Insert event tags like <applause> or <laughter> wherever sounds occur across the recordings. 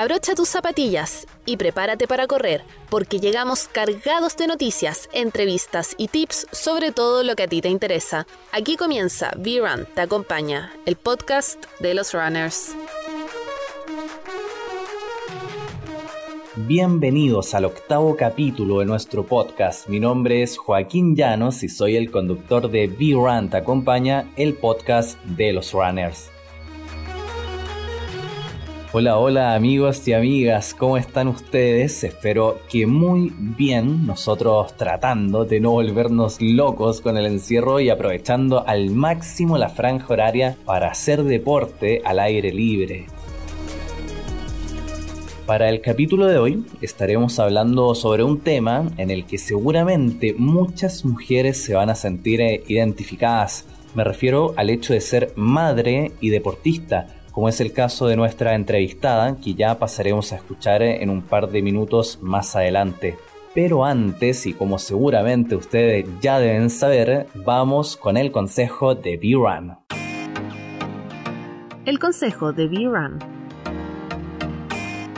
Abrocha tus zapatillas y prepárate para correr, porque llegamos cargados de noticias, entrevistas y tips sobre todo lo que a ti te interesa. Aquí comienza V-Run Te Acompaña, el podcast de los runners. Bienvenidos al octavo capítulo de nuestro podcast. Mi nombre es Joaquín Llanos y soy el conductor de V-Run Te Acompaña, el podcast de los runners. Hola, hola amigos y amigas, ¿cómo están ustedes? Espero que muy bien, nosotros tratando de no volvernos locos con el encierro y aprovechando al máximo la franja horaria para hacer deporte al aire libre. Para el capítulo de hoy estaremos hablando sobre un tema en el que seguramente muchas mujeres se van a sentir eh, identificadas. Me refiero al hecho de ser madre y deportista como es el caso de nuestra entrevistada, que ya pasaremos a escuchar en un par de minutos más adelante. Pero antes, y como seguramente ustedes ya deben saber, vamos con el consejo de B-Run. El consejo de B-Run.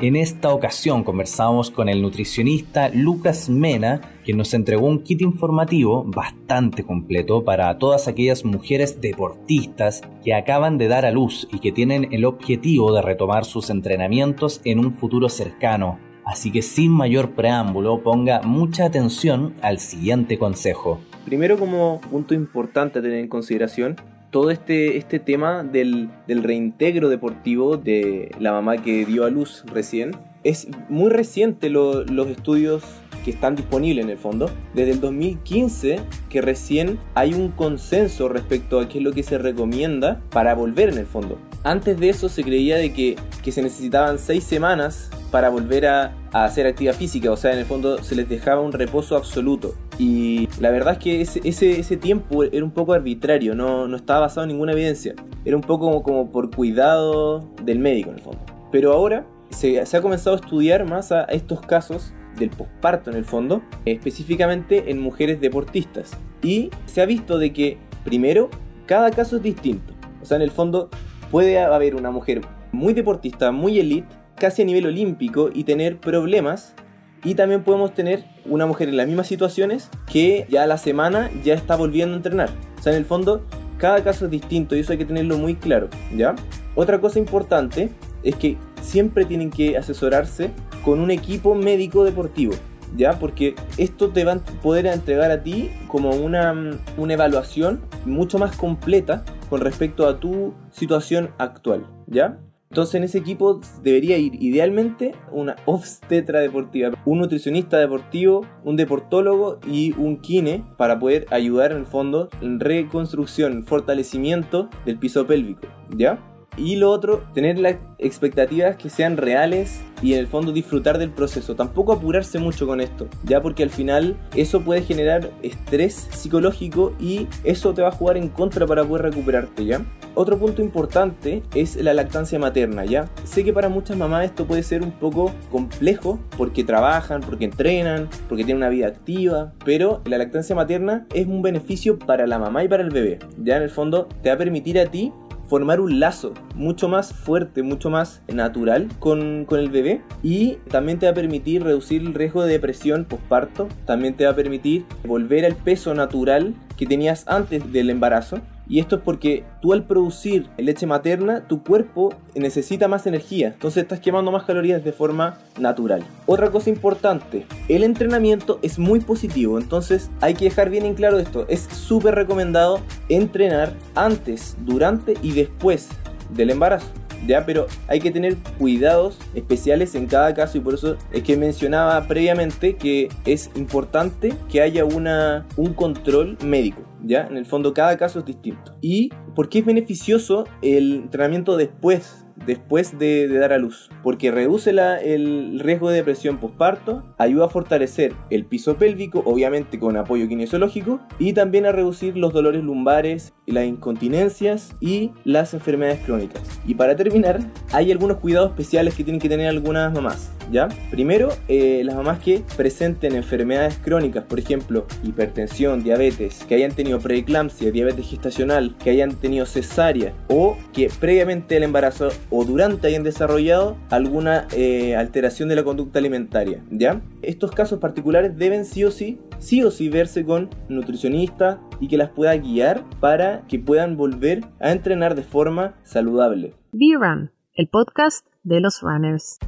En esta ocasión conversamos con el nutricionista Lucas Mena, quien nos entregó un kit informativo bastante completo para todas aquellas mujeres deportistas que acaban de dar a luz y que tienen el objetivo de retomar sus entrenamientos en un futuro cercano. Así que sin mayor preámbulo, ponga mucha atención al siguiente consejo. Primero como punto importante a tener en consideración, todo este, este tema del, reintegro deportivo de la mamá que dio a luz recién. Es muy reciente los estudios que están disponibles en el fondo. Desde el 2015 que recién hay un consenso respecto a qué es lo que se recomienda para volver en el fondo. Antes de eso se creía de que, que se necesitaban seis semanas para volver a, hacer actividad física, o sea, en el fondo se les dejaba un reposo absoluto. Y la verdad es que ese, ese, tiempo era un poco arbitrario, no, no, estaba basado en ninguna evidencia. Era un poco como, como por cuidado del médico en el fondo. Pero ahora se, se ha comenzado a estudiar más a estos casos del posparto en el fondo, específicamente en mujeres deportistas. Y se ha visto de que, primero, cada caso es distinto. O sea, en el fondo puede haber una mujer muy deportista, muy elite, casi a nivel olímpico y tener problemas. Y también podemos tener una mujer en las mismas situaciones que ya la semana ya está volviendo a entrenar. O sea, en el fondo, cada caso es distinto y eso hay que tenerlo muy claro, ¿ya? Otra cosa importante es que siempre tienen que asesorarse con un equipo médico deportivo, ¿ya? Porque esto te va a poder entregar a ti como una, una evaluación mucho más completa con respecto a tu situación actual, ¿ya? Entonces en ese equipo debería ir idealmente una obstetra deportiva, un nutricionista deportivo, un deportólogo y un kine para poder ayudar en el fondo en reconstrucción, fortalecimiento del piso pélvico, ¿ya? Y lo otro, tener las expectativas que sean reales y en el fondo disfrutar del proceso. Tampoco apurarse mucho con esto, ya porque al final eso puede generar estrés psicológico y eso te va a jugar en contra para poder recuperarte, ¿ya? Otro punto importante es la lactancia materna, ¿ya? Sé que para muchas mamás esto puede ser un poco complejo porque trabajan, porque entrenan, porque tienen una vida activa, pero la lactancia materna es un beneficio para la mamá y para el bebé, ¿ya? En el fondo te va a permitir a ti formar un lazo mucho más fuerte, mucho más natural con, con, el bebé. Y también te va a permitir reducir el riesgo de depresión postparto, también te va a permitir volver al peso natural que tenías antes del embarazo y esto es porque tú al producir leche materna, tu cuerpo necesita más energía. Entonces estás quemando más calorías de forma natural. Otra cosa importante, el entrenamiento es muy positivo. Entonces hay que dejar bien en claro esto. Es súper recomendado entrenar antes, durante y después del embarazo. ¿Ya? Pero hay que tener cuidados especiales en cada caso y por eso es que mencionaba previamente que es importante que haya una, un control médico. ¿ya? En el fondo cada caso es distinto. ¿Y por qué es beneficioso el entrenamiento después después de, dar a luz, porque reduce el riesgo de depresión postparto, ayuda a fortalecer el piso pélvico, obviamente con apoyo kinesiológico, y también a reducir los dolores lumbares, las incontinencias y las enfermedades crónicas. Y para terminar, hay algunos cuidados especiales que tienen que tener algunas mamás. ¿Ya? Primero, eh, las mamás que presenten enfermedades crónicas, por ejemplo, hipertensión, diabetes, que hayan tenido preeclampsia, diabetes gestacional, que hayan tenido cesárea o que previamente el embarazo o durante hayan desarrollado alguna eh, alteración de la conducta alimentaria, ¿ya? Estos casos particulares deben sí o sí, sí o sí verse con nutricionista y que las pueda guiar para que puedan volver a entrenar de forma saludable. B-Run, el podcast de los runners.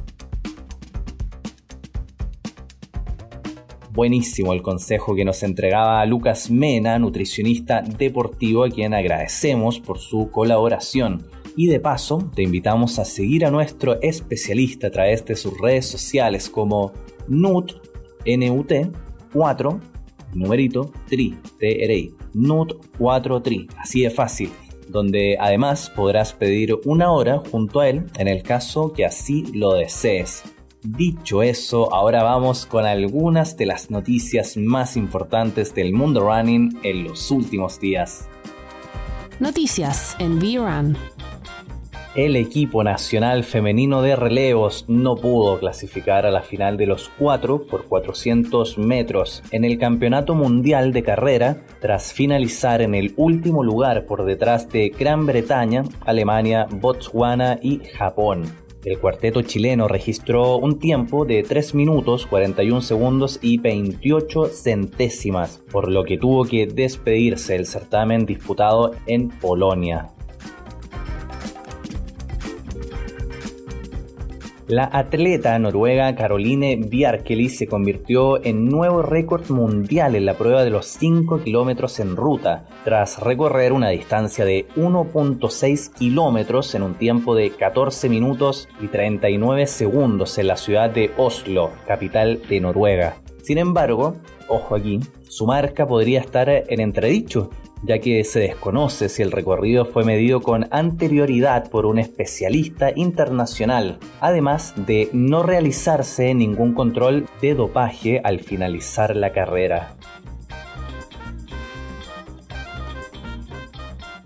Buenísimo el consejo que nos entregaba Lucas Mena, nutricionista deportivo, a quien agradecemos por su colaboración. Y de paso, te invitamos a seguir a nuestro especialista a través de sus redes sociales como NUT, NUT 4, numerito, TRI, TRI, NUT 4 TRI, así de fácil, donde además podrás pedir una hora junto a él en el caso que así lo desees. Dicho eso, ahora vamos con algunas de las noticias más importantes del mundo running en los últimos días. Noticias en V-Run. El equipo nacional femenino de relevos no pudo clasificar a la final de los 4 por 400 metros en el Campeonato Mundial de Carrera tras finalizar en el último lugar por detrás de Gran Bretaña, Alemania, Botswana y Japón. El cuarteto chileno registró un tiempo de 3 minutos 41 segundos y 28 centésimas, por lo que tuvo que despedirse el certamen disputado en Polonia. La atleta noruega Caroline Bjarkeli se convirtió en nuevo récord mundial en la prueba de los 5 kilómetros en ruta, tras recorrer una distancia de 1.6 kilómetros en un tiempo de 14 minutos y 39 segundos en la ciudad de Oslo, capital de Noruega. Sin embargo, ojo aquí, su marca podría estar en entredicho, ya que se desconoce si el recorrido fue medido con anterioridad por un especialista internacional, además de no realizarse ningún control de dopaje al finalizar la carrera.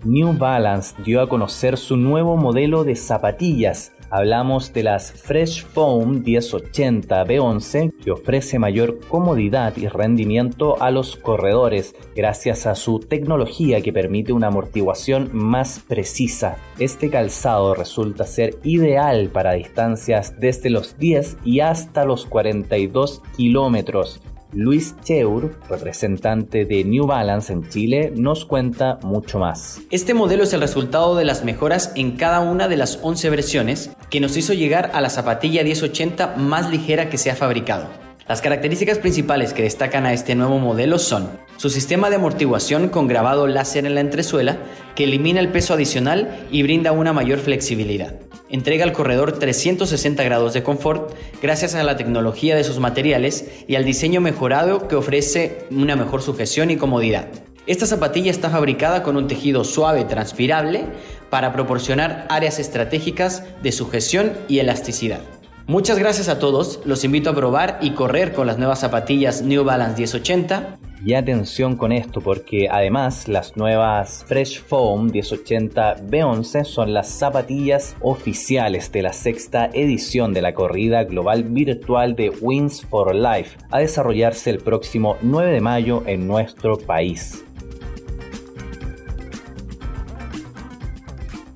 New Balance dio a conocer su nuevo modelo de zapatillas Hablamos de las Fresh Foam 1080 B11 que ofrece mayor comodidad y rendimiento a los corredores gracias a su tecnología que permite una amortiguación más precisa. Este calzado resulta ser ideal para distancias desde los 10 y hasta los 42 kilómetros Luis Cheur, representante de New Balance en Chile, nos cuenta mucho más. Este modelo es el resultado de las mejoras en cada una de las 11 versiones que nos hizo llegar a la zapatilla 1080 más ligera que se ha fabricado. Las características principales que destacan a este nuevo modelo son su sistema de amortiguación con grabado láser en la entresuela que elimina el peso adicional y brinda una mayor flexibilidad entrega al corredor 360 grados de confort gracias a la tecnología de sus materiales y al diseño mejorado que ofrece una mejor sujeción y comodidad. Esta zapatilla está fabricada con un tejido suave transpirable para proporcionar áreas estratégicas de sujeción y elasticidad. Muchas gracias a todos, los invito a probar y correr con las nuevas zapatillas New Balance 1080 y atención con esto porque además las nuevas Fresh Foam 1080 B11 son las zapatillas oficiales de la sexta edición de la corrida global virtual de Wings for Life a desarrollarse el próximo 9 de mayo en nuestro país.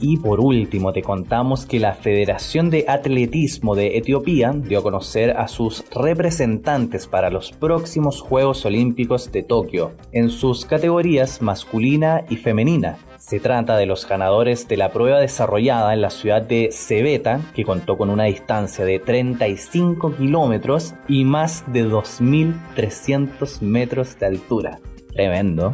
Y por último, te contamos que la Federación de Atletismo de Etiopía dio a conocer a sus representantes para los próximos Juegos Olímpicos de Tokio, en sus categorías masculina y femenina. Se trata de los ganadores de la prueba desarrollada en la ciudad de Cebeta, que contó con una distancia de 35 kilómetros y más de 2.300 metros de altura. Tremendo.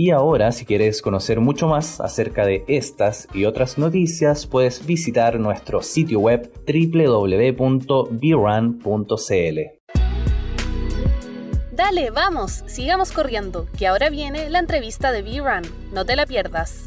Y ahora, si quieres conocer mucho más acerca de estas y otras noticias, puedes visitar nuestro sitio web www.brun.cl. Dale, vamos, sigamos corriendo, que ahora viene la entrevista de B-Run. No te la pierdas.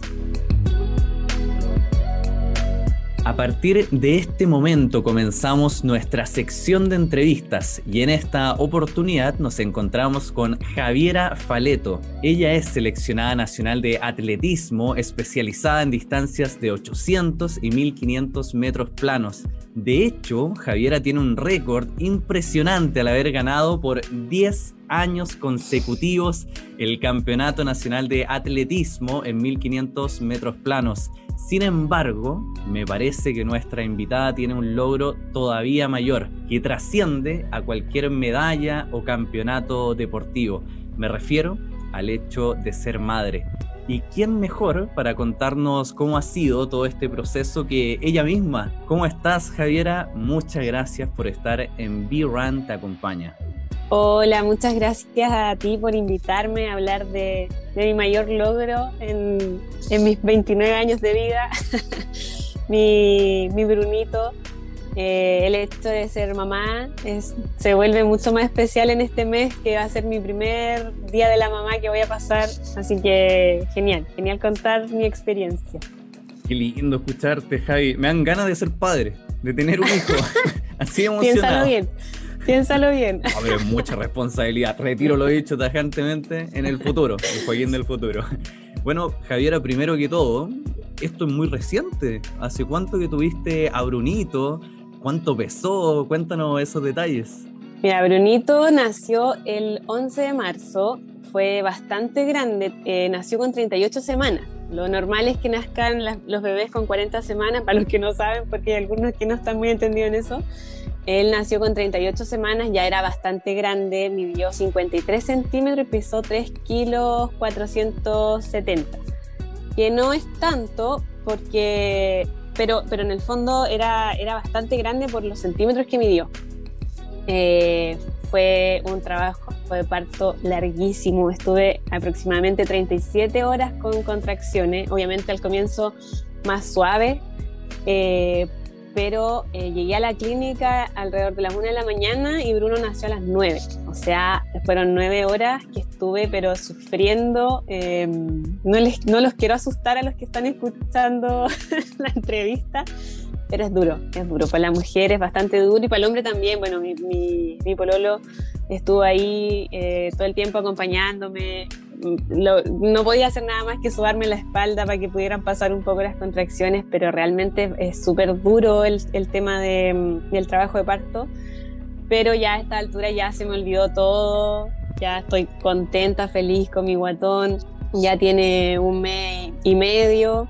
A partir de este momento comenzamos nuestra sección de entrevistas y en esta oportunidad nos encontramos con Javiera Faleto. Ella es seleccionada nacional de atletismo especializada en distancias de 800 y 1500 metros planos. De hecho, Javiera tiene un récord impresionante al haber ganado por 10 años consecutivos el Campeonato Nacional de Atletismo en 1500 metros planos Sin embargo, me parece que nuestra invitada tiene un logro todavía mayor, que trasciende a cualquier medalla o campeonato deportivo. Me refiero al hecho de ser madre. ¿Y quién mejor para contarnos cómo ha sido todo este proceso que ella misma? ¿Cómo estás, Javiera? Muchas gracias por estar en B-Run Te Acompaña. Hola, muchas gracias a ti por invitarme a hablar de, mi mayor logro en, mis 29 años de vida, <laughs> mi, mi Brunito. Eh, el hecho de ser mamá es, se vuelve mucho más especial en este mes que va a ser mi primer día de la mamá que voy a pasar. Así que genial, genial contar mi experiencia. Qué lindo escucharte, Javi. Me dan ganas de ser padre, de tener un hijo. <laughs> <laughs> Así emocionado. Piénsalo bien. Piénsalo bien. Hombre, mucha responsabilidad. Retiro lo dicho tajantemente en el futuro, el Joaquín del futuro. Bueno, Javiera, primero que todo, esto es muy reciente. ¿Hace cuánto que tuviste a Brunito? ¿Cuánto pesó? Cuéntanos esos detalles. Mira, Brunito nació el 11 de marzo, fue bastante grande, eh, nació con 38 semanas. Lo normal es que nazcan los bebés con 40 semanas, para los que no saben, porque hay algunos que no están muy entendidos en eso. Él nació con 38 semanas, ya era bastante grande, midió 53 centímetros y pesó 3 kilos 470. Que no es tanto porque pero, pero en el fondo era, era bastante grande por los centímetros que midió. Eh, fue un trabajo de parto larguísimo, estuve aproximadamente 37 horas con contracciones, obviamente al comienzo más suave, eh, pero eh, llegué a la clínica alrededor de las 1 de la mañana y Bruno nació a las 9. O sea, fueron 9 horas que estuve, pero sufriendo. Em, no, les, no los quiero asustar a los que están escuchando <laughs> la entrevista, pero es duro, es duro. Para la mujer es bastante duro y para el hombre también. Bueno, mi, pololo estuvo ahí eh, todo el tiempo acompañándome, no podía hacer nada más que sudarme la espalda para que pudieran pasar un poco las contracciones, pero realmente es súper duro el, el tema de, del trabajo de parto. Pero ya a esta altura ya se me olvidó todo, ya estoy contenta, feliz con mi guatón, ya tiene un mes y medio.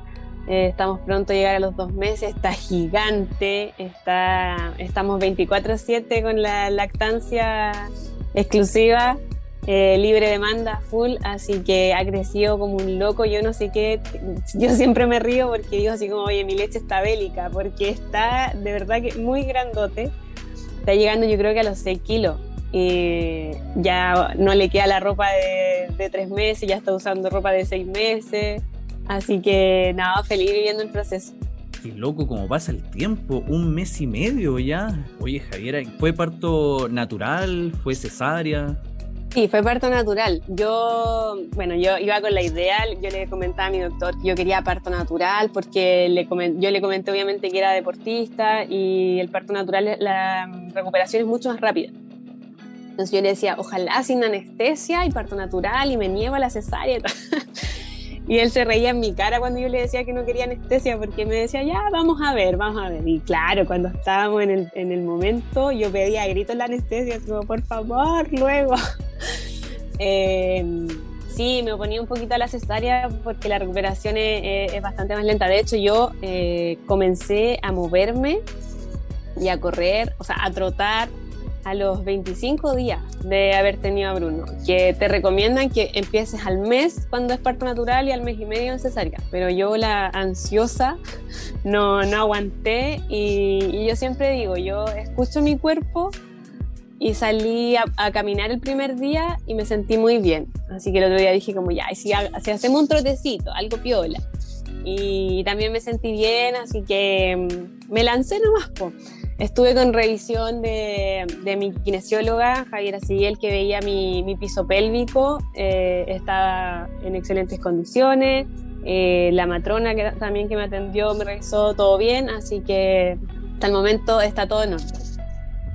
Eh, estamos pronto a llegar a los dos meses, está gigante, está, estamos 24/7 con la lactancia exclusiva eh, libre demanda, full, así que ha crecido como un loco. Yo no sé qué, yo siempre me río porque digo así como, oye, mi leche está bélica, porque está de verdad que muy grandote. Está llegando, yo creo que a los 6 kilos. Y ya no le queda la ropa de, de tres meses, ya está usando ropa de seis meses. Así que nada, feliz viviendo el proceso. Qué loco como pasa el tiempo, un mes y medio ya. Oye, Javiera, ¿fue parto natural? ¿Fue cesárea? Sí, fue parto natural. Yo, bueno, yo iba con la idea, yo le comentaba a mi doctor que yo quería parto natural porque le yo le comenté obviamente que era deportista y el parto natural, la recuperación es mucho más rápida. Entonces yo le decía, ojalá sin anestesia y parto natural y me nieva la cesárea. <laughs> Y él se reía en mi cara cuando yo le decía que no quería anestesia porque me decía, ya, vamos a ver, vamos a ver. Y claro, cuando estábamos en el, en el momento, yo pedía a gritos la anestesia, como, por favor, luego. Em, sí, me oponía un poquito a la cesárea porque la recuperación es, bastante más lenta. De hecho, yo eh, comencé a moverme y a correr, o sea, a trotar a los 25 días de haber tenido a Bruno, que te recomiendan que empieces al mes cuando es parto natural y al mes y medio en cesárea, pero yo la ansiosa no, no aguanté y, yo siempre digo, yo escucho mi cuerpo y salí a, caminar el primer día y me sentí muy bien, así que el otro día dije como ya, si, si hacemos un trotecito, algo piola, y también me sentí bien, así que mm, me lancé nomás, po. Estuve con revisión de, mi kinesióloga, Javiera Siguiel, que veía mi, piso pélvico, eh, estaba en excelentes condiciones. Eh, la matrona que también que me atendió me revisó todo bien, así que hasta el momento está todo en orden.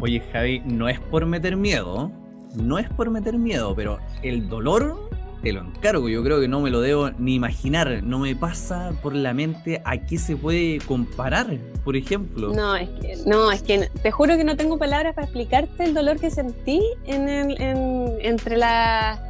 Oye, Javi, no es por meter miedo, no es por meter miedo, pero el dolor te lo encargo, yo creo que no me lo debo ni imaginar, no me pasa por la mente a qué se puede comparar, por ejemplo. No, es que, no, es que te juro que no tengo palabras para explicarte el dolor que sentí en entre la,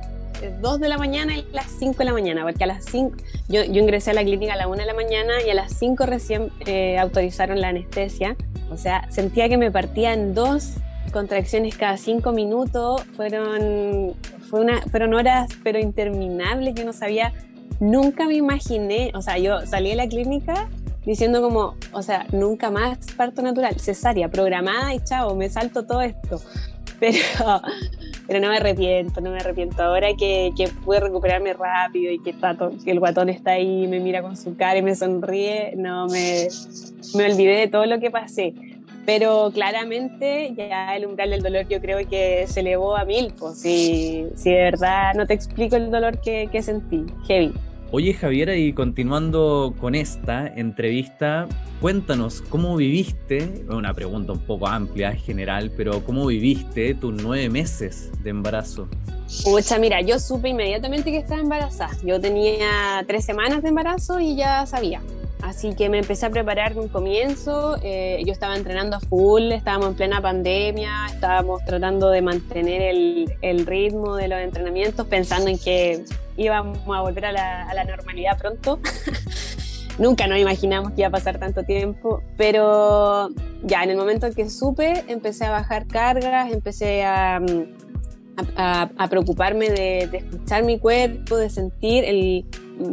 2 de la mañana y las 5 de la mañana, porque a las 5, yo, yo ingresé a la clínica a la 1 de la mañana y a las 5 recién eh, autorizaron la anestesia. O sea, sentía que me partía en dos contracciones cada 5 minutos. Fueron, fue una, fueron horas, pero interminables. Yo no sabía, nunca me imaginé, o sea, yo salí de la clínica diciendo como, o sea, nunca más parto natural, cesárea, programada y chao, me salto todo esto. Pero, pero no me arrepiento, no me arrepiento. Ahora que, que pude recuperarme rápido y que, está el guatón está ahí, me mira con su cara y me sonríe, no me, me olvidé de todo lo que pasé. Pero claramente ya el umbral del dolor yo creo que se elevó a mil, pues si, si de verdad no te explico el dolor que, que sentí, heavy. Oye Javiera, y continuando con esta entrevista, cuéntanos cómo viviste, una pregunta un poco amplia, general, pero cómo viviste tus nueve meses de embarazo. Mucha, mira, yo supe inmediatamente que estaba embarazada. Yo tenía tres semanas de embarazo y ya sabía. Así que me empecé a preparar de un comienzo. Eh, yo estaba entrenando a full, estábamos en plena pandemia, estábamos tratando de mantener el, ritmo de los entrenamientos, pensando en que íbamos a volver a la, normalidad pronto. <laughs> Nunca nos imaginamos que iba a pasar tanto tiempo, pero ya en el momento en que supe, empecé a bajar cargas, empecé a, a preocuparme de, de, escuchar mi cuerpo, de sentir el,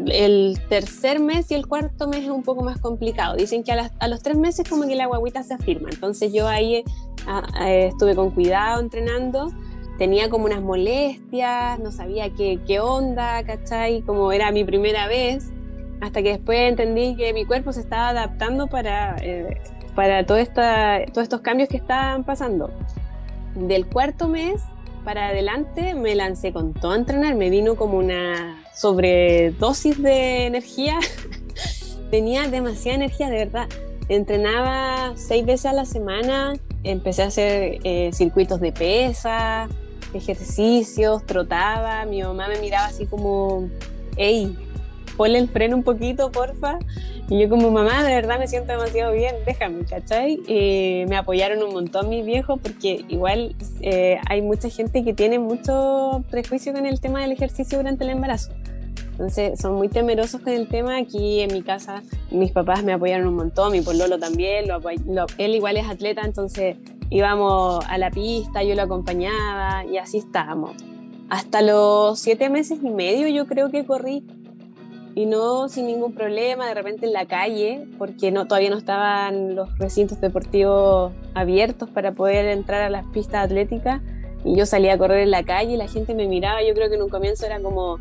el, tercer mes y el cuarto mes es un poco más complicado. Dicen que a, los tres meses como que la guaguita se afirma, entonces yo ahí estuve con cuidado entrenando tenía como unas molestias, no sabía qué, qué onda, ¿cachai? Como era mi primera vez, hasta que después entendí que mi cuerpo se estaba adaptando para, eh, para esta, todos estos cambios que estaban pasando. Del cuarto mes para adelante me lancé con todo a entrenar, me vino como una sobredosis de energía, <laughs> tenía demasiada energía, de verdad. Entrenaba seis veces a la semana, empecé a hacer eh, circuitos de pesa, ejercicios, trotaba, mi mamá me miraba así como, hey, ponle el freno un poquito, porfa. Y yo como mamá, de verdad me siento demasiado bien, déjame, ¿cachai? Y me apoyaron un montón mis viejos porque igual eh, hay mucha gente que tiene mucho prejuicio con el tema del ejercicio durante el embarazo. Entonces son muy temerosos con el tema. Aquí en mi casa mis papás me apoyaron un montón, mi pololo también, lo, lo, él igual es atleta, entonces íbamos a la pista, yo lo acompañaba y así estábamos. Hasta los siete meses y medio yo creo que corrí y no sin ningún problema, de repente en la calle, porque no, todavía no estaban los recintos deportivos abiertos para poder entrar a las pistas atléticas y yo salía a correr en la calle y la gente me miraba, yo creo que en un comienzo era como,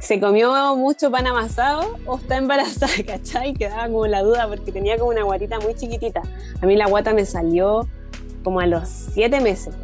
¿se comió mucho pan amasado o está embarazada? <laughs> ¿Cachai? Quedaba como la duda porque tenía como una guatita muy chiquitita. A mí la guata me salió como a los siete meses.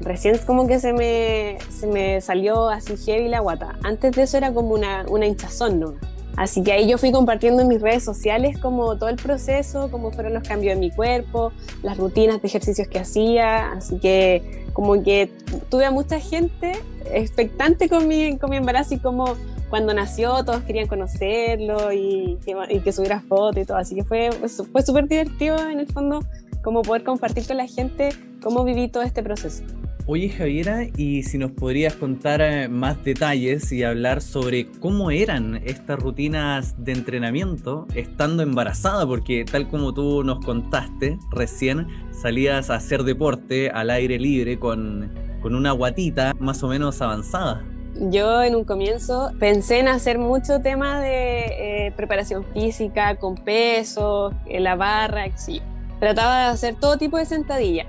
Recién es como que se me, se me salió así heavy la guata. Antes de eso era como una, una hinchazón, ¿no? Así que ahí yo fui compartiendo en mis redes sociales como todo el proceso, cómo fueron los cambios en mi cuerpo, las rutinas de ejercicios que hacía. Así que como que tuve a mucha gente expectante con mi, con mi embarazo y como cuando nació todos querían conocerlo y que, y que subiera fotos y todo. Así que fue, fue súper divertido en el fondo como poder compartir con la gente cómo viví todo este proceso. Oye Javiera, y si nos podrías contar eh, más detalles y hablar sobre cómo eran estas rutinas de entrenamiento estando embarazada, porque tal como tú nos contaste recién, salías a hacer deporte al aire libre con, con una guatita más o menos avanzada. Yo en un comienzo pensé en hacer mucho tema de eh, preparación física, con peso, la barra, sí trataba de hacer todo tipo de sentadilla.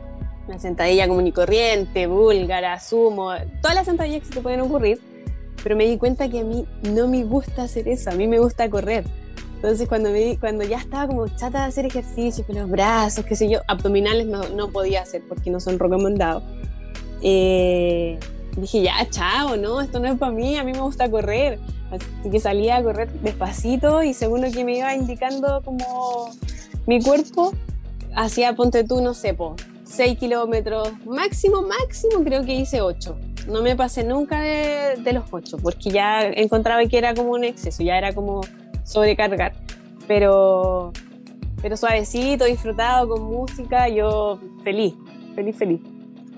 La sentadilla común y corriente, búlgara, sumo, todas las sentadillas que se te pueden ocurrir. Pero me di cuenta que a mí no me gusta hacer eso, a mí me gusta correr. Entonces cuando, me, cuando ya estaba como chata de hacer ejercicio con los brazos, qué sé yo, abdominales no, no podía hacer porque no son recomendados. Eh, dije, ya, chao, no, esto no es para mí, a mí me gusta correr. Así que salía a correr despacito y según lo que me iba indicando como mi cuerpo, hacía, ponte tú, no sé, po, 6 kilómetros, máximo, máximo creo que hice 8. No me pasé nunca de, los 8, porque ya encontraba que era como un exceso, ya era como sobrecargar. Pero, pero suavecito, disfrutado, con música, yo feliz, feliz, feliz.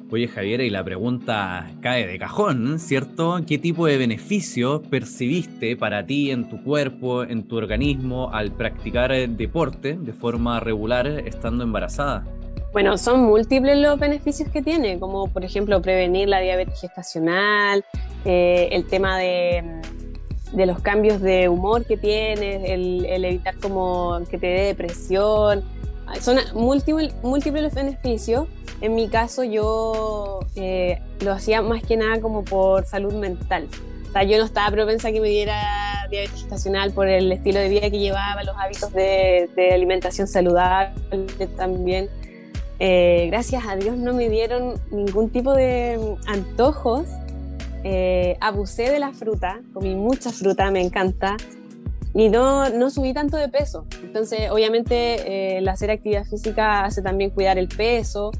Oye Javier, y la pregunta cae de cajón, ¿cierto? ¿Qué tipo de beneficios percibiste para ti en tu cuerpo, en tu organismo, al practicar deporte de forma regular estando embarazada? Bueno, son múltiples los beneficios que tiene, como por ejemplo prevenir la diabetes gestacional, eh, el tema de, los cambios de humor que tienes, el, el evitar como que te dé depresión, son múltiples, múltiples beneficios. En mi caso yo eh, lo hacía más que nada como por salud mental. O sea, yo no estaba propensa a que me diera diabetes estacional por el estilo de vida que llevaba, los hábitos de, alimentación saludable también. Eh, gracias a Dios no me dieron ningún tipo de antojos. Eh, abusé de la fruta, comí mucha fruta, me encanta y no, no subí tanto de peso. Entonces, obviamente, eh, el hacer actividad física hace también cuidar el peso.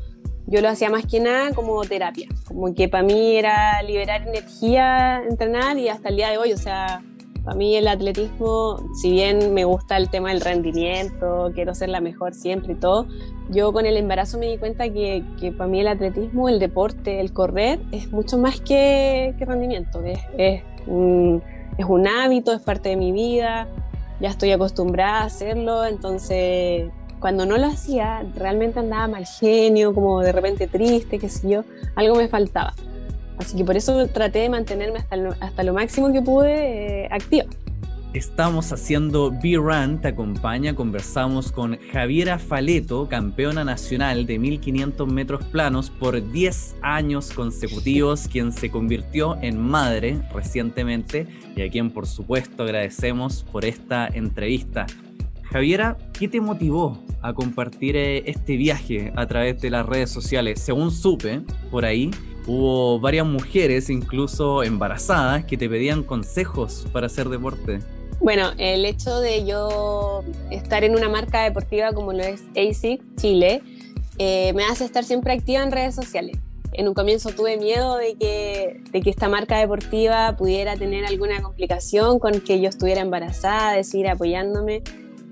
Yo lo hacía más que nada como terapia, como que para mí era liberar energía, entrenar y hasta el día de hoy, o sea, para mí el atletismo, si bien me gusta el tema del rendimiento, quiero ser la mejor siempre y todo, yo con el embarazo me di cuenta que, que para mí el atletismo, el deporte, el correr, es mucho más que, que rendimiento, es, es un es un hábito, es parte de mi vida, ya estoy acostumbrada a hacerlo, entonces cuando no lo hacía realmente andaba mal genio, como de repente triste, qué sé yo, algo me faltaba. Así que por eso traté de mantenerme hasta lo, hasta lo máximo que pude eh, activa. Estamos haciendo B-Run, te acompaña, conversamos con Javiera Faleto, campeona nacional de 1500 metros planos por 10 años consecutivos, quien se convirtió en madre recientemente y a quien por supuesto agradecemos por esta entrevista. Javiera, ¿qué te motivó a compartir eh, este viaje a través de las redes sociales? Según supe por ahí, hubo varias mujeres, incluso embarazadas, que te pedían consejos para hacer deporte. Bueno, el hecho de yo estar en una marca deportiva como lo es ASIC Chile eh, me hace estar siempre activa en redes sociales. En un comienzo tuve miedo de que, de que esta marca deportiva pudiera tener alguna complicación con que yo estuviera embarazada, de seguir apoyándome.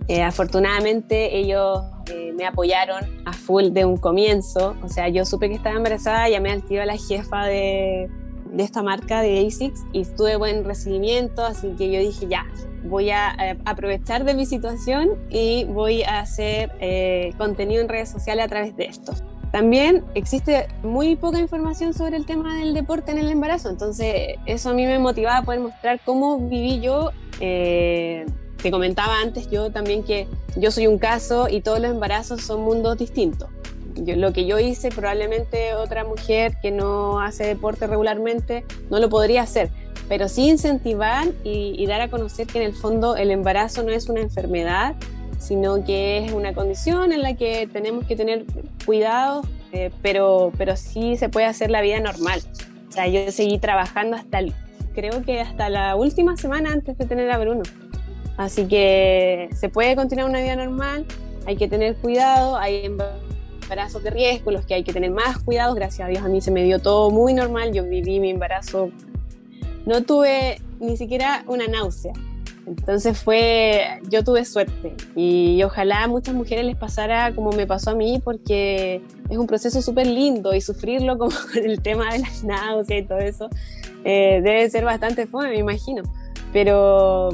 Eh, afortunadamente ellos eh, me apoyaron a full de un comienzo. O sea, yo supe que estaba embarazada, llamé al tío a la jefa de, de esta marca de ASICS y tuve buen recibimiento, así que yo dije ya, voy a eh, aprovechar de mi situación y voy a hacer eh, contenido en redes sociales a través de esto. También existe muy poca información sobre el tema del deporte en el embarazo, entonces eso a mí me motivaba a poder mostrar cómo viví yo. Eh, te comentaba antes yo también que yo soy un caso y todos los embarazos son mundos distintos. lo que yo hice probablemente otra mujer que no hace deporte regularmente no lo podría hacer pero sí incentivar y, dar a conocer que en el fondo el embarazo no es una enfermedad, sino que es una condición en la que tenemos que tener cuidado, eh, pero, pero sí se puede hacer la vida normal. O sea, yo seguí trabajando hasta, creo que hasta la última semana antes de tener a Bruno. Así que se puede continuar una vida normal, hay que tener cuidado, hay embarazos de riesgo, los que hay que tener más cuidados. Gracias a Dios a mí se me dio todo muy normal, yo viví mi embarazo no tuve ni siquiera una náusea. Entonces fue, yo tuve suerte y ojalá a muchas mujeres les pasara como me pasó a mí porque es un proceso súper lindo y sufrirlo como <laughs> el tema de las náuseas y todo eso eh, debe ser bastante fome, me imagino. Pero,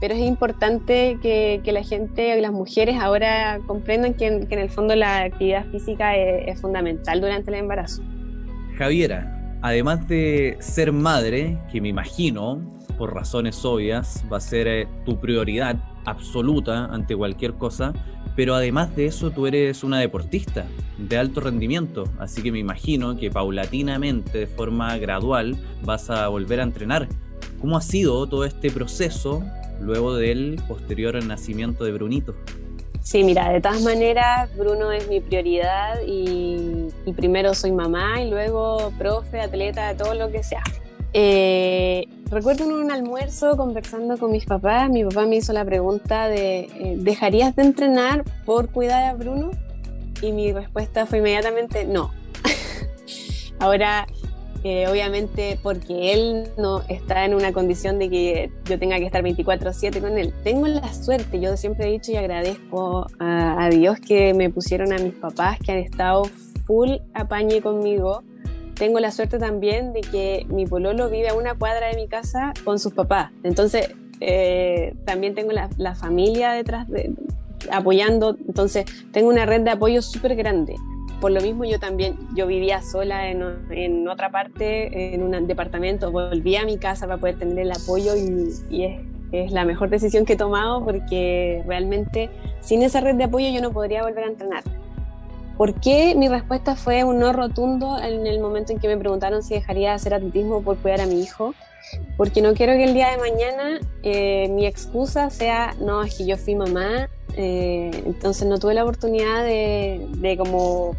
pero es importante que, que la gente, las mujeres ahora comprendan que en, el fondo la actividad física es fundamental durante el embarazo. Javiera, además de ser madre, que me imagino, por razones obvias, va a ser eh, tu prioridad absoluta ante cualquier cosa, pero además de eso tú eres una deportista de alto rendimiento, así que me imagino que paulatinamente, de forma gradual, vas a volver a entrenar. ¿Cómo ha sido todo este proceso luego del posterior nacimiento de Brunito? Sí, mira, de todas maneras, Bruno es mi prioridad y, primero soy mamá y luego profe, atleta, todo lo que sea. Eh, recuerdo en un almuerzo conversando con mis papás, mi papá me hizo la pregunta de, eh, ¿dejarías de entrenar por cuidar a Bruno? Y mi respuesta fue inmediatamente no. <laughs> Ahora obviamente porque él no está en una condición de que yo tenga que estar 24/7 con él. Tengo la suerte, yo siempre he dicho y agradezco a, Dios que me pusieron a mis papás que han estado full apañe conmigo. tengo la suerte también de que mi pololo vive a una cuadra de mi casa con sus papás. Entonces, eh, también tengo la, la, familia detrás de, apoyando, entonces tengo una red de apoyo súper grande. Por lo mismo yo también, yo vivía sola en, en, otra parte, en un departamento, volví a mi casa para poder tener el apoyo y, es, es, la mejor decisión que he tomado porque realmente sin esa red de apoyo yo no podría volver a entrenar. ¿Por qué mi respuesta fue un no rotundo en el momento en que me preguntaron si dejaría de hacer atletismo por cuidar a mi hijo? Porque no quiero que el día de mañana eh, mi excusa sea, no, es que yo fui mamá eh, entonces no tuve la oportunidad de, de, como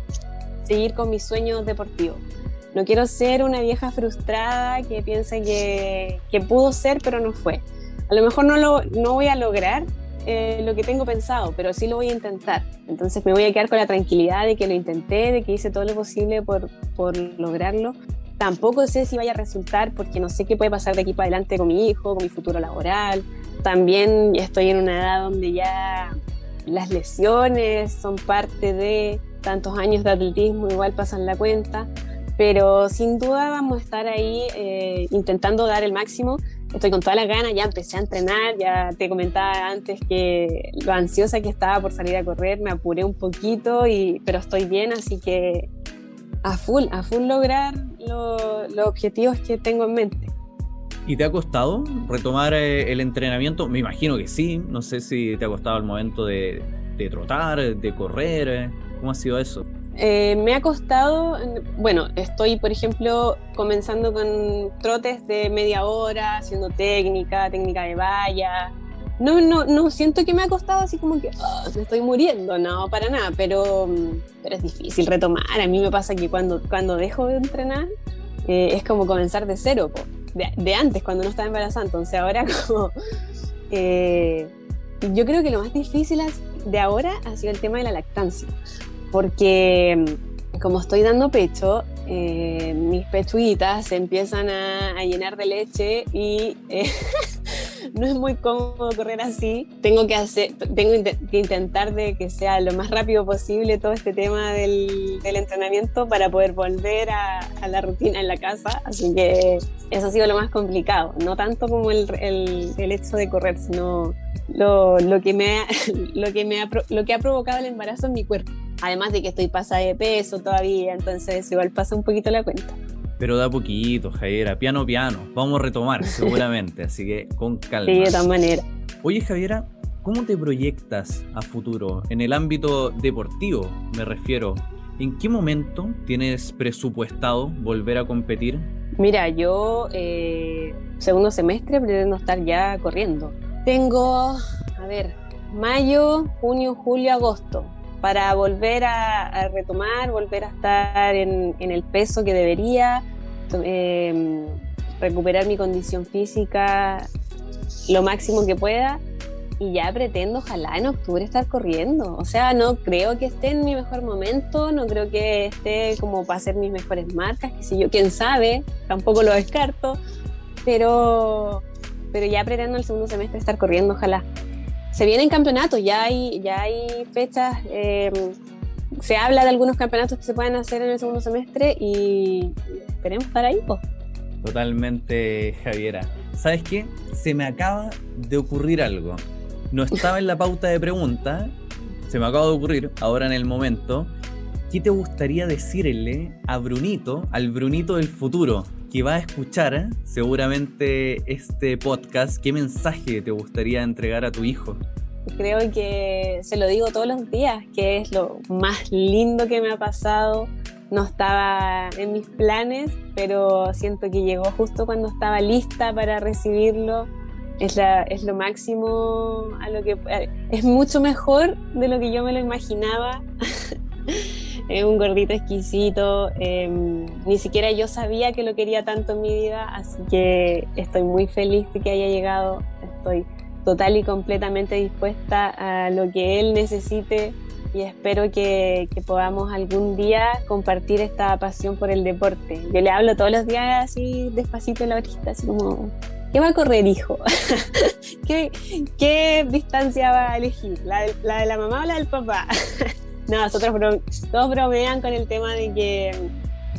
seguir con mis sueños deportivos. No quiero ser una vieja frustrada que piensa que, que pudo ser pero no fue. A lo mejor no, lo, no voy a lograr eh, lo que tengo pensado, pero sí lo voy a intentar. Entonces me voy a quedar con la tranquilidad de que lo intenté, de que hice todo lo posible por, por lograrlo. Tampoco sé si vaya a resultar porque no sé qué puede pasar de aquí para adelante con mi hijo, con mi futuro laboral. También estoy en una edad donde ya las lesiones son parte de tantos años de atletismo, igual pasan la cuenta, pero sin duda vamos a estar ahí eh, intentando dar el máximo. Estoy con toda la ganas, ya empecé a entrenar, ya te comentaba antes que lo ansiosa que estaba por salir a correr, me apuré un poquito, y, pero estoy bien, así que a full, a full lograr lo, los objetivos que tengo en mente. ¿Y te ha costado retomar eh, el entrenamiento? Me imagino que sí. No sé si te ha costado el momento de, de trotar, de correr. ¿Cómo ha sido eso? Eh, me ha costado, bueno, estoy por ejemplo comenzando con trotes de media hora, haciendo técnica, técnica de valla. No, no, no siento que me ha costado así como que oh, me estoy muriendo, no, para nada, pero, pero es difícil retomar. A mí me pasa que cuando, cuando dejo de entrenar eh, es como comenzar de cero. Po de, antes, cuando no estaba embarazada. Entonces ahora <laughs> como... Eh, yo creo que lo más difícil de ahora ha sido el tema de la lactancia, porque mm, como estoy dando pecho, eh, mis pechuguitas se empiezan a, a, llenar de leche y eh, <laughs> no es muy cómodo correr así. Tengo que hacer, tengo que intentar de que sea lo más rápido posible todo este tema del, del entrenamiento para poder volver a, a, la rutina en la casa. Así que eso ha sido lo más complicado. No tanto como el, el, el hecho de correr, sino lo, lo, que me ha, <laughs> lo, que me ha, lo que ha provocado el embarazo en mi cuerpo. Además de que estoy pasada de peso todavía, entonces igual pasa un poquito la cuenta. Pero da poquito, Javiera, piano piano. Vamos a retomar <laughs> seguramente, así que con calma. Sí, de todas maneras. Oye, Javiera, ¿cómo te proyectas a futuro? En el ámbito deportivo, me refiero. ¿En qué momento tienes presupuestado volver a competir? Mira, yo eh, segundo semestre pretendo estar ya corriendo. Tengo, a ver, mayo, junio, julio, agosto para volver a, retomar, volver a estar en, el peso que debería, eh, recuperar mi condición física lo máximo que pueda. Y ya pretendo, ojalá en octubre estar corriendo. O sea, no creo que esté en mi mejor momento, no creo que esté como para hacer mis mejores marcas, que si yo, quién sabe, tampoco lo descarto, pero, pero ya pretendo el segundo semestre estar corriendo, ojalá se vienen campeonatos, ya hay, ya hay fechas, eh, se habla de algunos campeonatos que se pueden hacer en el segundo semestre y esperemos estar ahí. Totalmente, Javiera. ¿Sabes qué? Se me acaba de ocurrir algo. No estaba en la pauta de pregunta, se me acaba de ocurrir ahora en el momento. ¿Qué te gustaría decirle a Brunito, al Brunito del futuro? Que va a escuchar seguramente este podcast, ¿qué mensaje te gustaría entregar a tu hijo? Creo que se lo digo todos los días, que es lo más lindo que me ha pasado. No estaba en mis planes, pero siento que llegó justo cuando estaba lista para recibirlo. Es, la, es lo máximo a lo que es mucho mejor de lo que yo me lo imaginaba. <laughs> es un gordito exquisito. Eh, ni siquiera yo sabía que lo quería tanto en mi vida, así que estoy muy feliz de que haya llegado. Estoy total y completamente dispuesta a lo que él necesite y espero que, podamos algún día compartir esta pasión por el deporte. Yo le hablo todos los días así despacito en la orilla, así como, ¿qué va a correr, hijo? <laughs> ¿Qué, ¿Qué, distancia va a elegir? ¿La ¿La de la mamá o la del papá? <laughs> no, nosotros bro todos bromean con el tema de que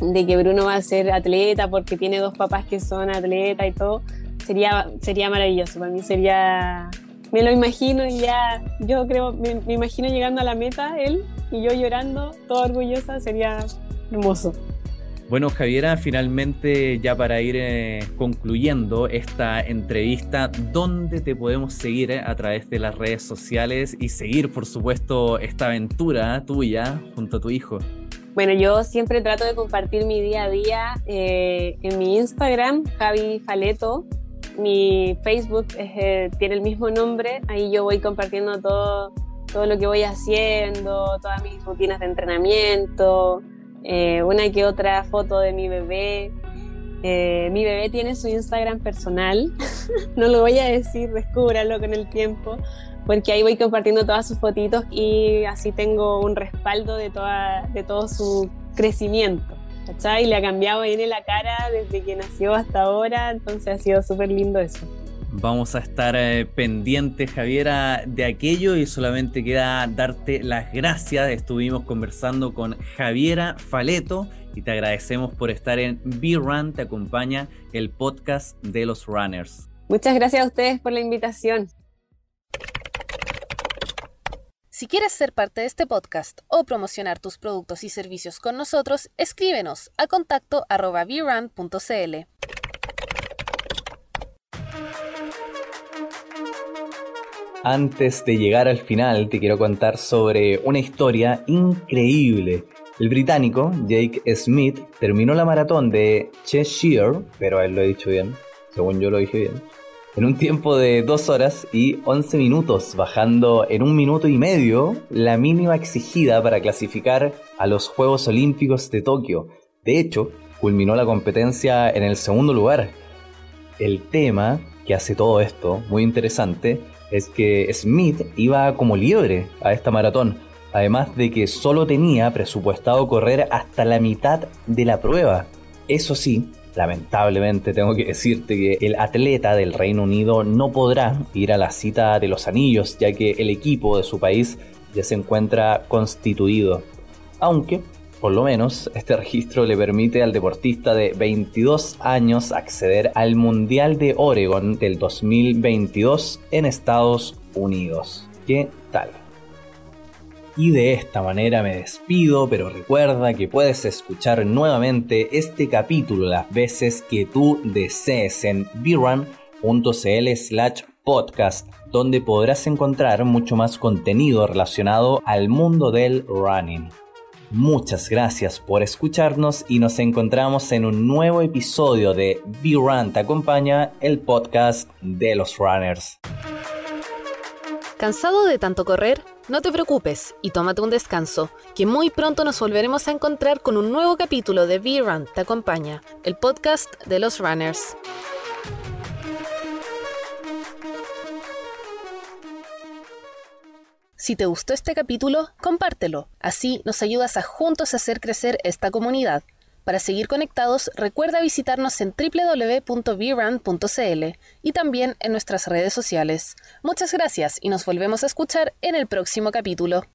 de que Bruno va a ser atleta porque tiene dos papás que son atletas y todo, sería, sería maravilloso. Para mí sería, me lo imagino y ya, yo creo, me, me imagino llegando a la meta él y yo llorando, toda orgullosa, sería hermoso. Bueno, Javiera, finalmente ya para ir eh, concluyendo esta entrevista, ¿dónde te podemos seguir eh, a través de las redes sociales y seguir, por supuesto, esta aventura tuya junto a tu hijo? Bueno, yo siempre trato de compartir mi día a día eh, en mi Instagram, Javi Faleto. Mi Facebook tiene el mismo nombre, ahí yo voy compartiendo todo, todo lo que voy haciendo, todas mis rutinas de entrenamiento, eh, una que otra foto de mi bebé. Eh, mi bebé tiene su Instagram personal, <laughs> no lo voy a decir, descúbralo con el tiempo, porque ahí voy compartiendo todas sus fotitos y así tengo un respaldo de, toda, de todo su crecimiento. ¿Cachai? Le ha cambiado bien la cara desde que nació hasta ahora, entonces ha sido súper lindo eso. Vamos a estar eh, pendientes, Javiera, de aquello y solamente queda darte las gracias. Estuvimos conversando con Javiera Faleto y te agradecemos por estar en B-Run. Te acompaña el podcast de los runners. Muchas gracias a ustedes por la invitación. Si quieres ser parte de este podcast o promocionar tus productos y servicios con nosotros, escríbenos a contacto arroba Antes de llegar al final, te quiero contar sobre una historia increíble. El británico Jake Smith terminó la maratón de Cheshire, pero él lo he dicho bien, según yo lo dije bien, en un tiempo de 2 horas y 11 minutos, bajando en un minuto y medio la mínima exigida para clasificar a los Juegos Olímpicos de Tokio. De hecho, culminó la competencia en el segundo lugar. El tema que hace todo esto muy interesante es que Smith iba como libre a esta maratón, además de que solo tenía presupuestado correr hasta la mitad de la prueba. Eso sí, lamentablemente tengo que decirte que el atleta del Reino Unido no podrá ir a la cita de los anillos, ya que el equipo de su país ya se encuentra constituido. Aunque por lo menos, este registro le permite al deportista de 22 años acceder al Mundial de Oregon del 2022 en Estados Unidos. ¿Qué tal? Y de esta manera me despido, pero recuerda que puedes escuchar nuevamente este capítulo las veces que tú desees en brun.cl slash podcast, donde podrás encontrar mucho más contenido relacionado al mundo del running. Muchas gracias por escucharnos y nos encontramos en un nuevo episodio de B-Run te acompaña, el podcast de los runners. ¿Cansado de tanto correr? No te preocupes y tómate un descanso, que muy pronto nos volveremos a encontrar con un nuevo capítulo de B-Run te acompaña, el podcast de los runners. Si te gustó este capítulo, compártelo. Así nos ayudas a juntos hacer crecer esta comunidad. Para seguir conectados, recuerda visitarnos en www.vrun.cl y también en nuestras redes sociales. Muchas gracias y nos volvemos a escuchar en el próximo capítulo.